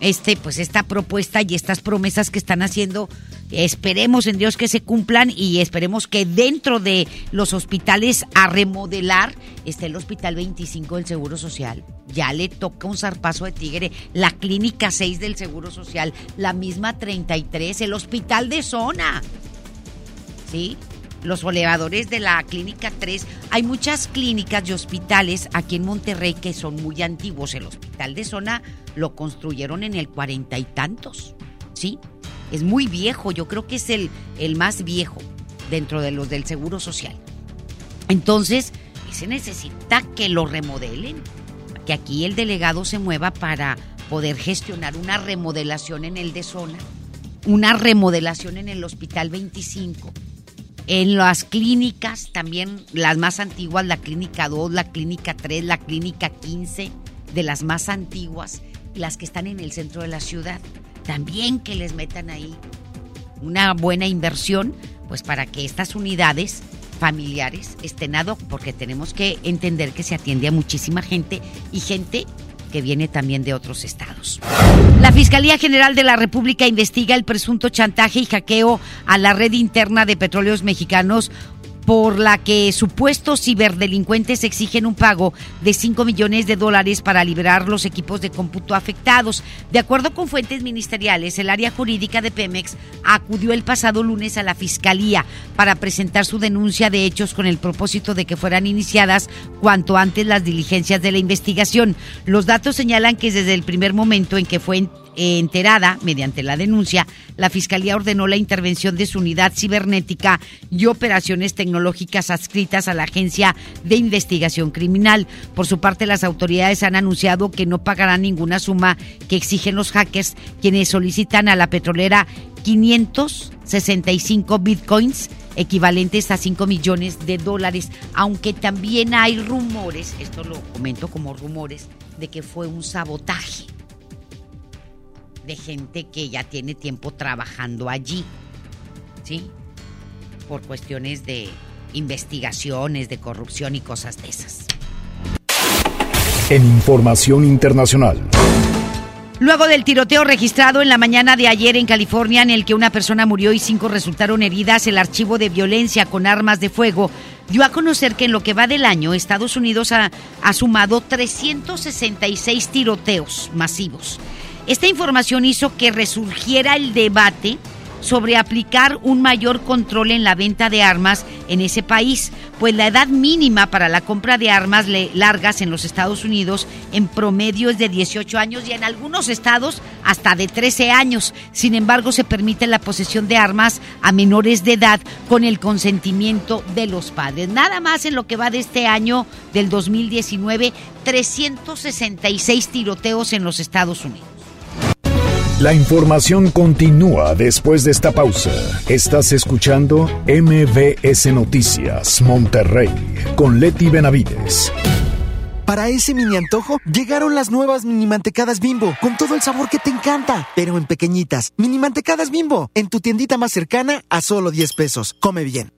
este, pues esta propuesta y estas promesas que están haciendo. Esperemos en Dios que se cumplan y esperemos que dentro de los hospitales a remodelar esté el Hospital 25 del Seguro Social. Ya le toca un zarpazo de tigre. La Clínica 6 del Seguro Social, la misma 33, el Hospital de Zona. ¿Sí? Los elevadores de la clínica 3. Hay muchas clínicas y hospitales aquí en Monterrey que son muy antiguos. El hospital de zona lo construyeron en el cuarenta y tantos. ¿Sí? Es muy viejo. Yo creo que es el, el más viejo dentro de los del Seguro Social. Entonces, se necesita que lo remodelen. Que aquí el delegado se mueva para poder gestionar una remodelación en el de zona, una remodelación en el Hospital 25 en las clínicas, también las más antiguas, la clínica 2, la clínica 3, la clínica 15, de las más antiguas, las que están en el centro de la ciudad, también que les metan ahí una buena inversión, pues para que estas unidades familiares estén ad hoc, porque tenemos que entender que se atiende a muchísima gente y gente que viene también de otros estados. La Fiscalía General de la República investiga el presunto chantaje y hackeo a la red interna de petróleos mexicanos por la que supuestos ciberdelincuentes exigen un pago de 5 millones de dólares para liberar los equipos de cómputo afectados. De acuerdo con fuentes ministeriales, el área jurídica de Pemex acudió el pasado lunes a la Fiscalía para presentar su denuncia de hechos con el propósito de que fueran iniciadas cuanto antes las diligencias de la investigación. Los datos señalan que desde el primer momento en que fue enterada mediante la denuncia, la Fiscalía ordenó la intervención de su unidad cibernética y operaciones tecnológicas adscritas a la Agencia de Investigación Criminal. Por su parte, las autoridades han anunciado que no pagarán ninguna suma que exigen los hackers, quienes solicitan a la petrolera 565 bitcoins equivalentes a 5 millones de dólares, aunque también hay rumores, esto lo comento como rumores, de que fue un sabotaje de gente que ya tiene tiempo trabajando allí, ¿sí? Por cuestiones de investigaciones, de corrupción y cosas de esas. En información internacional. Luego del tiroteo registrado en la mañana de ayer en California, en el que una persona murió y cinco resultaron heridas, el archivo de violencia con armas de fuego dio a conocer que en lo que va del año, Estados Unidos ha, ha sumado 366 tiroteos masivos esta información hizo que resurgiera el debate sobre aplicar un mayor control en la venta de armas en ese país, pues la edad mínima para la compra de armas largas en los Estados Unidos en promedio es de 18 años y en algunos estados hasta de 13 años. Sin embargo, se permite la posesión de armas a menores de edad con el consentimiento de los padres. Nada más en lo que va de este año del 2019, 366 tiroteos en los Estados Unidos. La información continúa después de esta pausa. Estás escuchando MBS Noticias Monterrey con Leti Benavides. Para ese mini antojo, llegaron las nuevas mini mantecadas bimbo, con todo el sabor que te encanta, pero en pequeñitas. Mini mantecadas bimbo, en tu tiendita más cercana a solo 10 pesos. Come bien.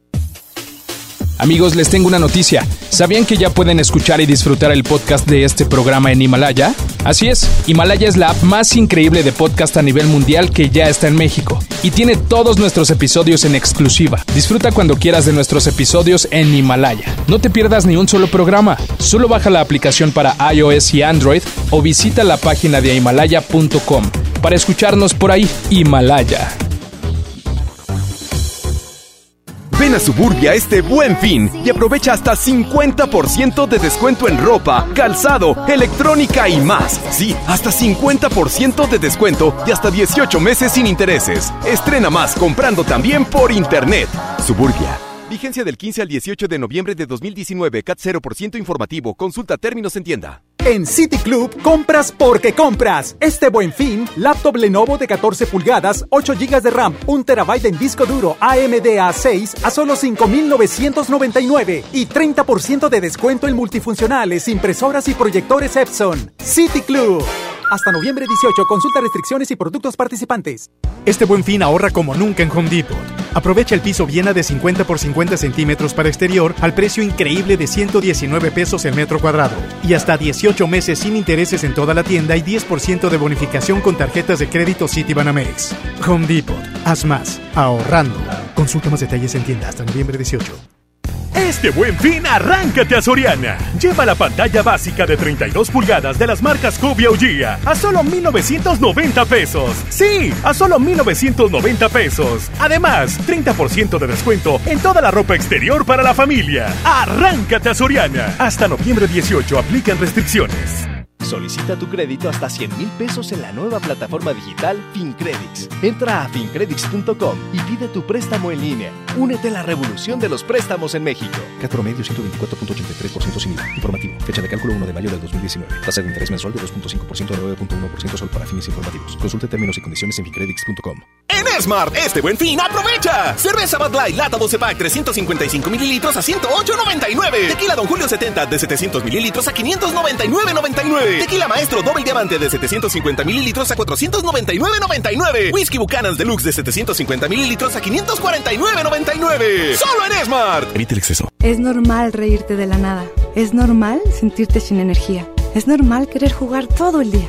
Amigos, les tengo una noticia. ¿Sabían que ya pueden escuchar y disfrutar el podcast de este programa en Himalaya? Así es, Himalaya es la app más increíble de podcast a nivel mundial que ya está en México y tiene todos nuestros episodios en exclusiva. Disfruta cuando quieras de nuestros episodios en Himalaya. No te pierdas ni un solo programa. Solo baja la aplicación para iOS y Android o visita la página de himalaya.com para escucharnos por ahí. Himalaya. A Suburbia este buen fin y aprovecha hasta 50% de descuento en ropa, calzado, electrónica y más. Sí, hasta 50% de descuento y hasta 18 meses sin intereses. Estrena más comprando también por internet. Suburbia. Vigencia del 15 al 18 de noviembre de 2019. CAT 0% informativo. Consulta términos en tienda. En City Club, compras porque compras. Este buen fin, laptop Lenovo de 14 pulgadas, 8 GB de RAM, 1 TB en disco duro AMD A6 a solo 5,999 y 30% de descuento en multifuncionales, impresoras y proyectores Epson. City Club. Hasta noviembre 18, consulta restricciones y productos participantes. Este buen fin ahorra como nunca en Home Depot. Aprovecha el piso Viena de 50 por 50 centímetros para exterior al precio increíble de 119 pesos el metro cuadrado. Y hasta 18 meses sin intereses en toda la tienda y 10% de bonificación con tarjetas de crédito Citibanamex. Home Depot. Haz más. Ahorrando. Consulta más detalles en tienda hasta noviembre 18. Este buen fin, arráncate a Soriana. Lleva la pantalla básica de 32 pulgadas de las marcas Cubia o Gia a solo 1,990 pesos. Sí, a solo 1,990 pesos. Además, 30% de descuento en toda la ropa exterior para la familia. Arráncate a Soriana. Hasta noviembre 18 aplican restricciones. Solicita tu crédito hasta 100 mil pesos en la nueva plataforma digital FinCredits. Entra a fincredits.com y pide tu préstamo en línea. Únete a la revolución de los préstamos en México. Cat promedio 124.83% sin IVA. Informativo. Fecha de cálculo 1 de mayo del 2019. Tasa de interés mensual de 2.5% a 9.1% solo para fines informativos. Consulte términos y condiciones en fincredits.com. En Smart, este buen fin, aprovecha. Cerveza Bud Light, lata 12 pack, 355 mililitros a 108.99. Tequila Don Julio 70 de 700 mililitros a 599.99. Tequila Maestro Doble Diamante de 750 mililitros a 499.99. Whisky Buchanan Deluxe de 750 mililitros a 549.99. Solo en Smart. Evite el exceso. Es normal reírte de la nada. Es normal sentirte sin energía. Es normal querer jugar todo el día.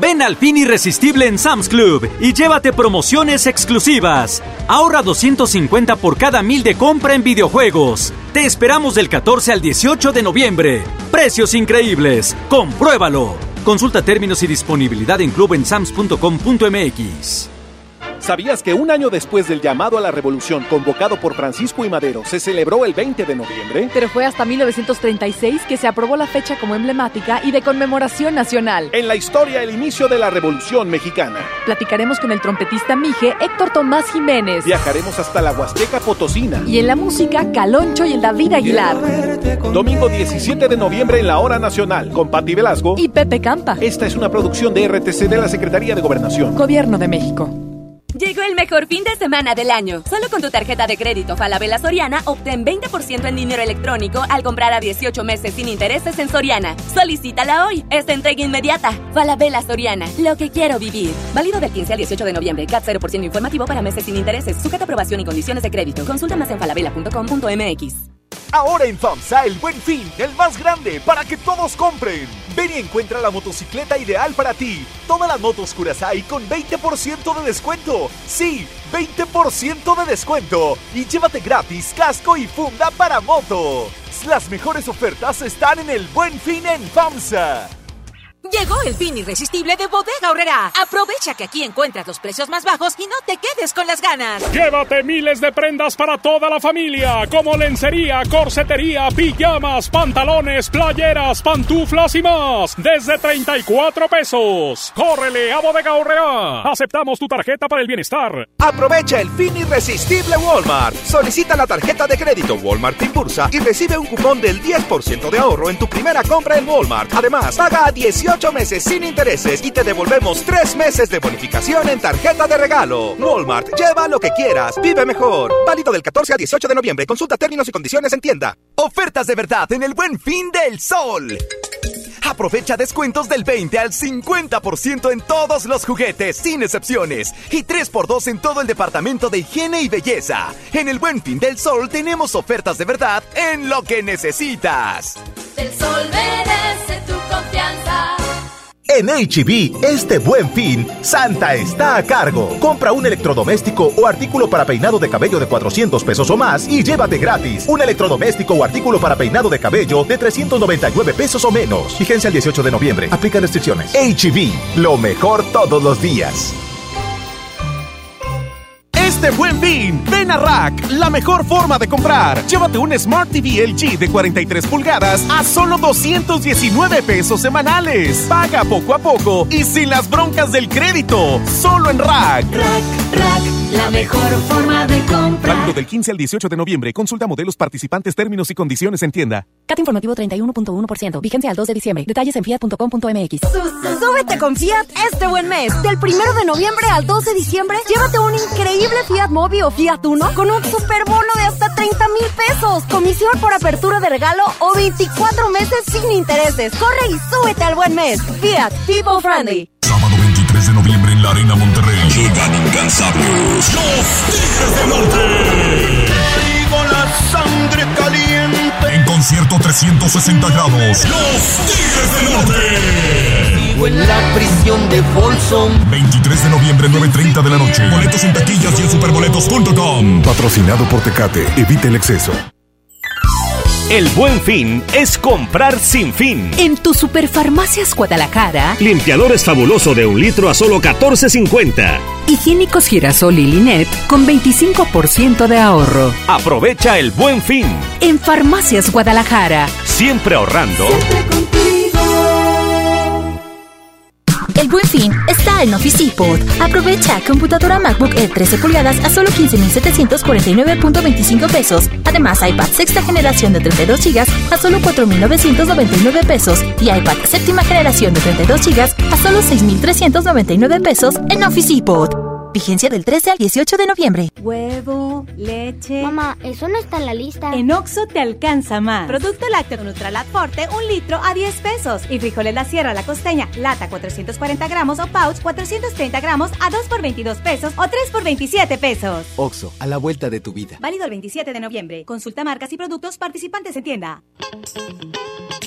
Ven al fin irresistible en Sam's Club y llévate promociones exclusivas. Ahorra 250 por cada mil de compra en videojuegos. Te esperamos del 14 al 18 de noviembre. Precios increíbles. Compruébalo. Consulta términos y disponibilidad en clubensams.com.mx. ¿Sabías que un año después del llamado a la revolución convocado por Francisco y Madero se celebró el 20 de noviembre? Pero fue hasta 1936 que se aprobó la fecha como emblemática y de conmemoración nacional. En la historia, el inicio de la revolución mexicana. Platicaremos con el trompetista Mije Héctor Tomás Jiménez. Viajaremos hasta la Huasteca Potosina. Y en la música, Caloncho y el David Aguilar. Domingo 17 de noviembre en la Hora Nacional con Patti Velasco y Pepe Campa. Esta es una producción de RTC de la Secretaría de Gobernación. Gobierno de México. Llegó el mejor fin de semana del año. Solo con tu tarjeta de crédito Falabella Soriana obtén 20% en dinero electrónico al comprar a 18 meses sin intereses en Soriana. Solicítala hoy. Esta entrega inmediata. Falabella Soriana. Lo que quiero vivir. Válido del 15 al 18 de noviembre. CAT 0% informativo para meses sin intereses. Sujeta aprobación y condiciones de crédito. Consulta más en falabella.com.mx. Ahora en FAMSA el buen fin, el más grande, para que todos compren. Ven y encuentra la motocicleta ideal para ti. Todas las motos Curaçao con 20% de descuento. Sí, 20% de descuento. Y llévate gratis casco y funda para moto. Las mejores ofertas están en el buen fin en FAMSA. Llegó el fin irresistible de Bodega Horrera. Aprovecha que aquí encuentras los precios más bajos y no te quedes con las ganas. Llévate miles de prendas para toda la familia, como lencería, corsetería, pijamas, pantalones, playeras, pantuflas y más, desde 34 pesos. ¡Córrele a Bodega Horrera! Aceptamos tu tarjeta para el bienestar. Aprovecha el fin irresistible Walmart. Solicita la tarjeta de crédito Walmart Impulsa y recibe un cupón del 10% de ahorro en tu primera compra en Walmart. Además, paga a 18 meses sin intereses y te devolvemos 3 meses de bonificación en tarjeta de regalo. Walmart, lleva lo que quieras, vive mejor. Válido del 14 al 18 de noviembre. Consulta términos y condiciones en tienda. Ofertas de verdad en el Buen Fin del Sol. Aprovecha descuentos del 20 al 50% en todos los juguetes, sin excepciones. Y 3x2 en todo el departamento de higiene y belleza. En el Buen Fin del Sol tenemos ofertas de verdad en lo que necesitas. El sol confianza. En HB, este buen fin, Santa está a cargo. Compra un electrodoméstico o artículo para peinado de cabello de 400 pesos o más y llévate gratis un electrodoméstico o artículo para peinado de cabello de 399 pesos o menos. Fíjense el 18 de noviembre. Aplica restricciones. HB, lo mejor todos los días. Este buen fin, ven a Rack, la mejor forma de comprar. Llévate un Smart TV LG de 43 pulgadas a solo 219 pesos semanales. Paga poco a poco y sin las broncas del crédito. Solo en Rack. Rack, Rack, la mejor forma de comprar. Válido del 15 al 18 de noviembre. Consulta modelos participantes, términos y condiciones en tienda. CAT informativo 31.1%. Vigencia al 2 de diciembre. Detalles en fiat.com.mx. Súbete con Fiat este buen mes. Del 1 de noviembre al 2 de diciembre, llévate un increíble Fiat Mobi o Fiat Uno con un superbono de hasta 30 mil pesos. Comisión por apertura de regalo o 24 meses sin intereses. Corre y súbete al buen mes. Fiat People Friendly. Sábado 23 de noviembre en la Arena Monterrey. Llegan incansables. Los Tigres del Norte. Sangre caliente. En concierto 360 grados. Los Tigres del Norte. Vivo en la prisión de Folsom. 23 de noviembre, 9.30 de la noche. Boletos en taquillas y en superboletos.com. Patrocinado por Tecate. Evite el exceso. El buen fin es comprar sin fin. En tu Superfarmacias Guadalajara, Limpiadores fabuloso de un litro a solo 14.50. higiénicos girasol y Linet con 25% de ahorro. Aprovecha el buen fin. En Farmacias Guadalajara, Siempre ahorrando. El buen fin en Office Depot. Aprovecha computadora MacBook Air 13 pulgadas a solo 15,749.25 pesos. Además, iPad sexta generación de 32 GB a solo 4.999 pesos. Y iPad séptima generación de 32 GB a solo 6.399 pesos en Office Depot. Vigencia del 13 al 18 de noviembre. Huevo, leche. Mamá, eso no está en la lista. En Oxo te alcanza más. Producto lácteo Nutralat Forte, un litro a 10 pesos. Y frijoles La Sierra La Costeña, lata 440 gramos o pouch 430 gramos a 2 por 22 pesos o 3 por 27 pesos. Oxo, a la vuelta de tu vida. Válido el 27 de noviembre. Consulta marcas y productos participantes en tienda.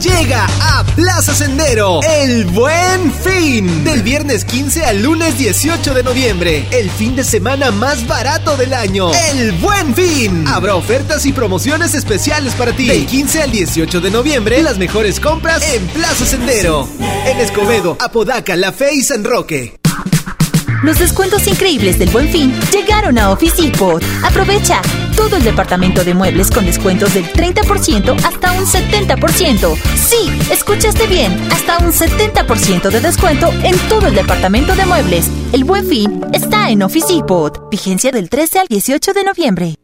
Llega a Plaza Sendero el buen fin. Del viernes 15 al lunes 18 de noviembre. El fin de semana más barato del año. El buen fin. Habrá ofertas y promociones especiales para ti. Del 15 al 18 de noviembre, las mejores compras en Plaza Sendero. En Escobedo, Apodaca, La Fe y San Roque. Los descuentos increíbles del Buen Fin llegaron a Office Depot. Aprovecha todo el departamento de muebles con descuentos del 30% hasta un 70%. Sí, escuchaste bien, hasta un 70% de descuento en todo el departamento de muebles. El Buen Fin está en Office Depot. Vigencia del 13 al 18 de noviembre.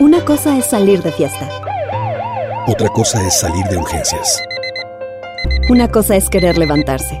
Una cosa es salir de fiesta. Otra cosa es salir de urgencias. Una cosa es querer levantarse.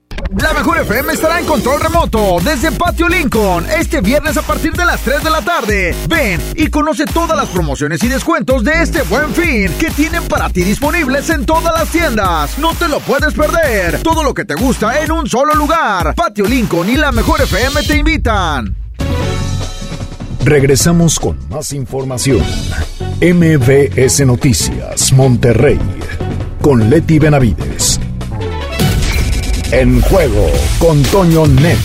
La mejor FM estará en control remoto desde Patio Lincoln este viernes a partir de las 3 de la tarde. Ven y conoce todas las promociones y descuentos de este buen fin que tienen para ti disponibles en todas las tiendas. No te lo puedes perder. Todo lo que te gusta en un solo lugar. Patio Lincoln y la mejor FM te invitan. Regresamos con más información. MBS Noticias, Monterrey, con Leti Benavides. En juego con Toño Net.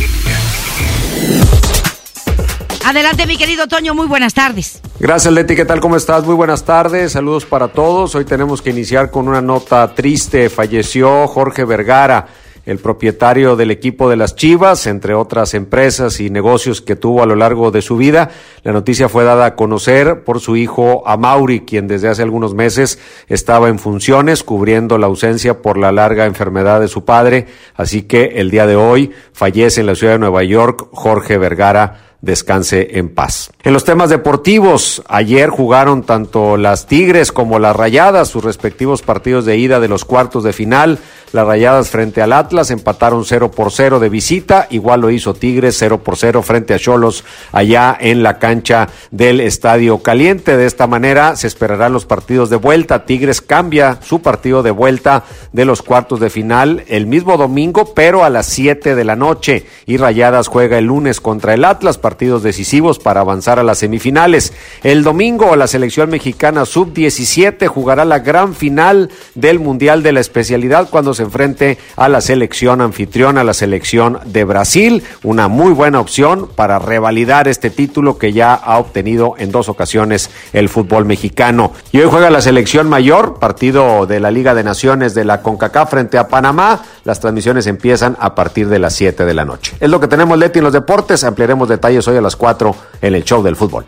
Adelante, mi querido Toño, muy buenas tardes. Gracias, Leti. ¿Qué tal? ¿Cómo estás? Muy buenas tardes. Saludos para todos. Hoy tenemos que iniciar con una nota triste. Falleció Jorge Vergara el propietario del equipo de las Chivas, entre otras empresas y negocios que tuvo a lo largo de su vida. La noticia fue dada a conocer por su hijo Amauri, quien desde hace algunos meses estaba en funciones cubriendo la ausencia por la larga enfermedad de su padre. Así que el día de hoy fallece en la ciudad de Nueva York Jorge Vergara descanse en paz. En los temas deportivos, ayer jugaron tanto las Tigres como las Rayadas sus respectivos partidos de ida de los cuartos de final. Las Rayadas frente al Atlas empataron 0 por 0 de visita, igual lo hizo Tigres 0 por 0 frente a Cholos allá en la cancha del Estadio Caliente. De esta manera se esperarán los partidos de vuelta. Tigres cambia su partido de vuelta de los cuartos de final el mismo domingo, pero a las 7 de la noche. Y Rayadas juega el lunes contra el Atlas, partidos decisivos para avanzar a las semifinales. El domingo la selección mexicana sub-17 jugará la gran final del Mundial de la especialidad cuando se enfrente a la selección anfitriona, la selección de Brasil. Una muy buena opción para revalidar este título que ya ha obtenido en dos ocasiones el fútbol mexicano. Y hoy juega la selección mayor, partido de la Liga de Naciones de la CONCACAF frente a Panamá. Las transmisiones empiezan a partir de las 7 de la noche. Es lo que tenemos, Leti, en los deportes. Ampliaremos detalles hoy a las 4 en el show del fútbol.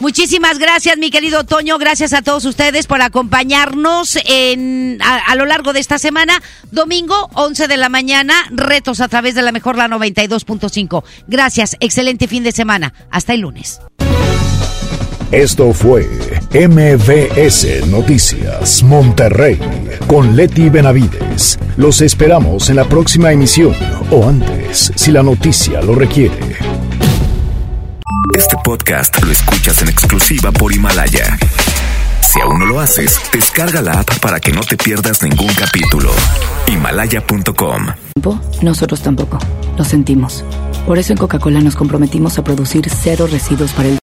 Muchísimas gracias, mi querido Toño. Gracias a todos ustedes por acompañarnos en, a, lo largo de esta semana. Domingo, 11 de la mañana, retos a través de la mejor la 92.5. Gracias, excelente fin de semana. Hasta el lunes. Esto fue MVS Noticias Monterrey con Leti Benavides. Los esperamos en la próxima emisión o antes, si la noticia lo requiere. Este podcast lo escuchas en exclusiva por Himalaya. Si aún no lo haces, descarga la app para que no te pierdas ningún capítulo. Himalaya.com. Nosotros tampoco. Lo sentimos. Por eso en Coca-Cola nos comprometimos a producir cero residuos para el